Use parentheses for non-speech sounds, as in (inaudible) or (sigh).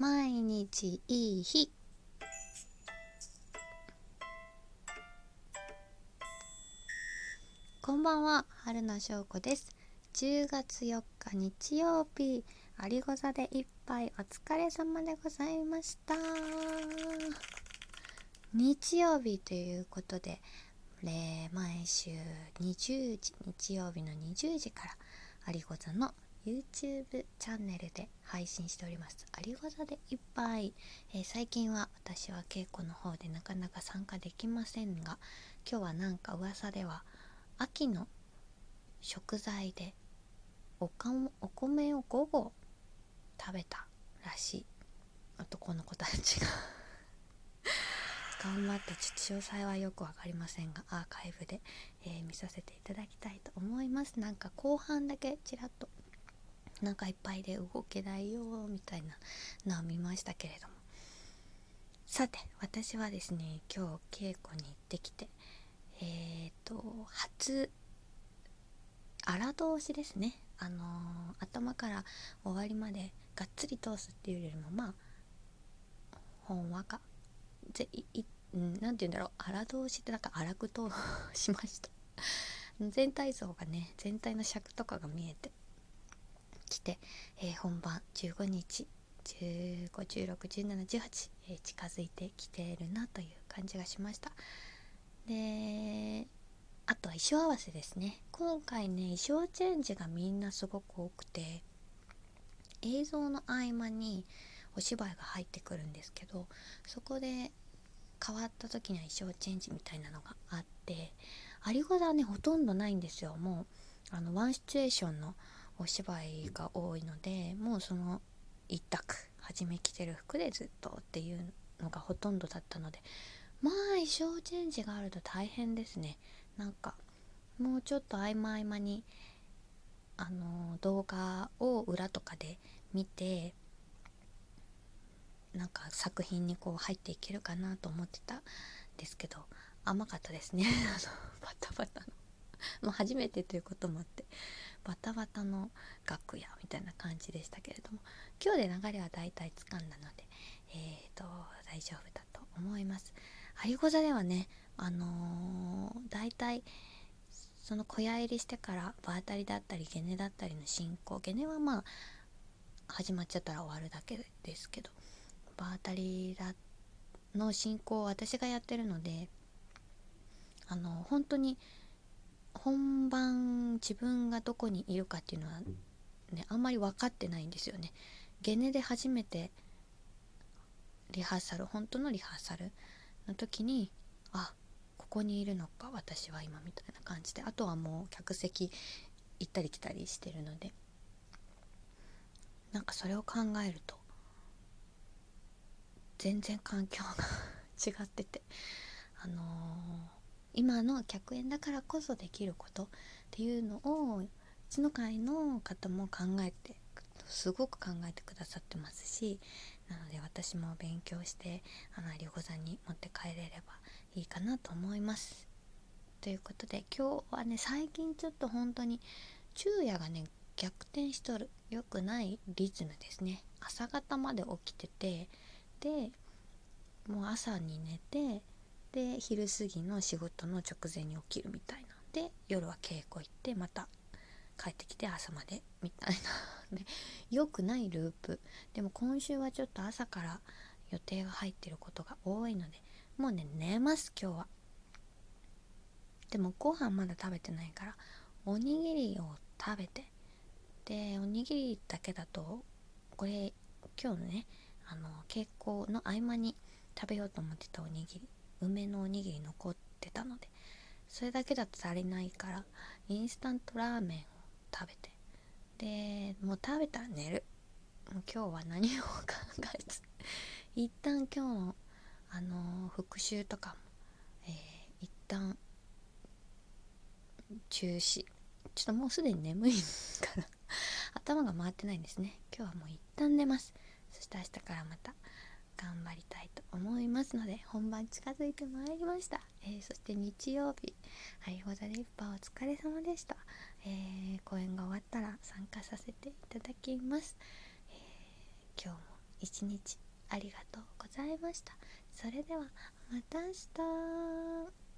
毎日いい日。こんばんは春名翔子です。10月4日日曜日。ありご座で一杯お疲れ様でございました。日曜日ということで、毎週20時日曜日の20時からありご座の YouTube チャンネルで配信しております。ありご座でいっぱい、えー、最近は私は稽古の方でなかなか参加できませんが、今日はなんか噂では秋の食材でおかお米を午後食べたらしい男の子たちが (laughs) 頑張ってちょっと詳細はよく分かりませんがアーカイブで、えー、見させていただきたいと思いますなんか後半だけちらっとお腹いっぱいで動けないよみたいなのを見ましたけれども。さて私はですね今日稽古に行ってきてえっ、ー、と初荒通しですね。あのー、頭から終わりまでがっつり通すっていうよりもまあほんわか。ぜい何て言うんだろう。荒通しってなんか荒く通しました。全体像がね全体の尺とかが見えて。来て、えー、本番15日15161718、えー、近づいてきているなという感じがしました。であとは衣装合わせですね。今回ね衣装チェンジがみんなすごく多くて映像の合間にお芝居が入ってくるんですけどそこで変わった時には衣装チェンジみたいなのがあってありごだねほとんどないんですよ。もうあのワンシチュエーションのお芝居が多いのでもうその一択初め着てる服でずっとっていうのがほとんどだったのでまあ衣装チェンジがあると大変ですね。なんかもうちょっと合間合間にあの動画を裏とかで見てなんか作品にこう入っていけるかなと思ってたんですけど甘かったですね。(laughs) あのバタバタの。(laughs) もう初めてということもあって。バタバタの楽屋みたいな感じでしたけれども今日で流れは大体つかんだのでえーと大丈夫だと思います。ハリゴ座ではねあのー、大体その小屋入りしてから場当たりだったりゲネだったりの進行ゲネはまあ始まっちゃったら終わるだけですけど場当たりだの進行を私がやってるのであの本当に本番自分がどこにいるかっていうのはねあんまり分かってないんですよね。ゲネで初めてリハーサル本当のリハーサルの時にあここにいるのか私は今みたいな感じであとはもう客席行ったり来たりしてるのでなんかそれを考えると全然環境が (laughs) 違っててあのー今の客演だからこそできることっていうのをうちの会の方も考えてすごく考えてくださってますしなので私も勉強してあのりご座に持って帰れればいいかなと思います。ということで今日はね最近ちょっと本当に昼夜がね逆転しとる良くないリズムですね朝方まで起きててでもう朝に寝てで昼過ぎの仕事の直前に起きるみたいなで夜は稽古行ってまた帰ってきて朝までみたいな。(laughs) ね良くないループ。でも今週はちょっと朝から予定が入ってることが多いのでもうね寝ます今日は。でもご飯まだ食べてないからおにぎりを食べて。でおにぎりだけだとこれ今日のねあの稽古の合間に食べようと思ってたおにぎり。梅のおにぎり残ってたのでそれだけだと足りないからインスタントラーメンを食べて。でもう食べたら寝る。もう今日は何を考えず。一旦今日のあのー、復習とかも、えー、一旦中止。ちょっともうすでに眠いから頭が回ってないんですね。今日はもう一旦寝ます。そして明日からまた頑張りたい。ますので本番近づいてまいりました、えー、そして日曜日はいホザリッパーお疲れ様でした、えー、公演が終わったら参加させていただきます、えー、今日も一日ありがとうございました。それではまた明日。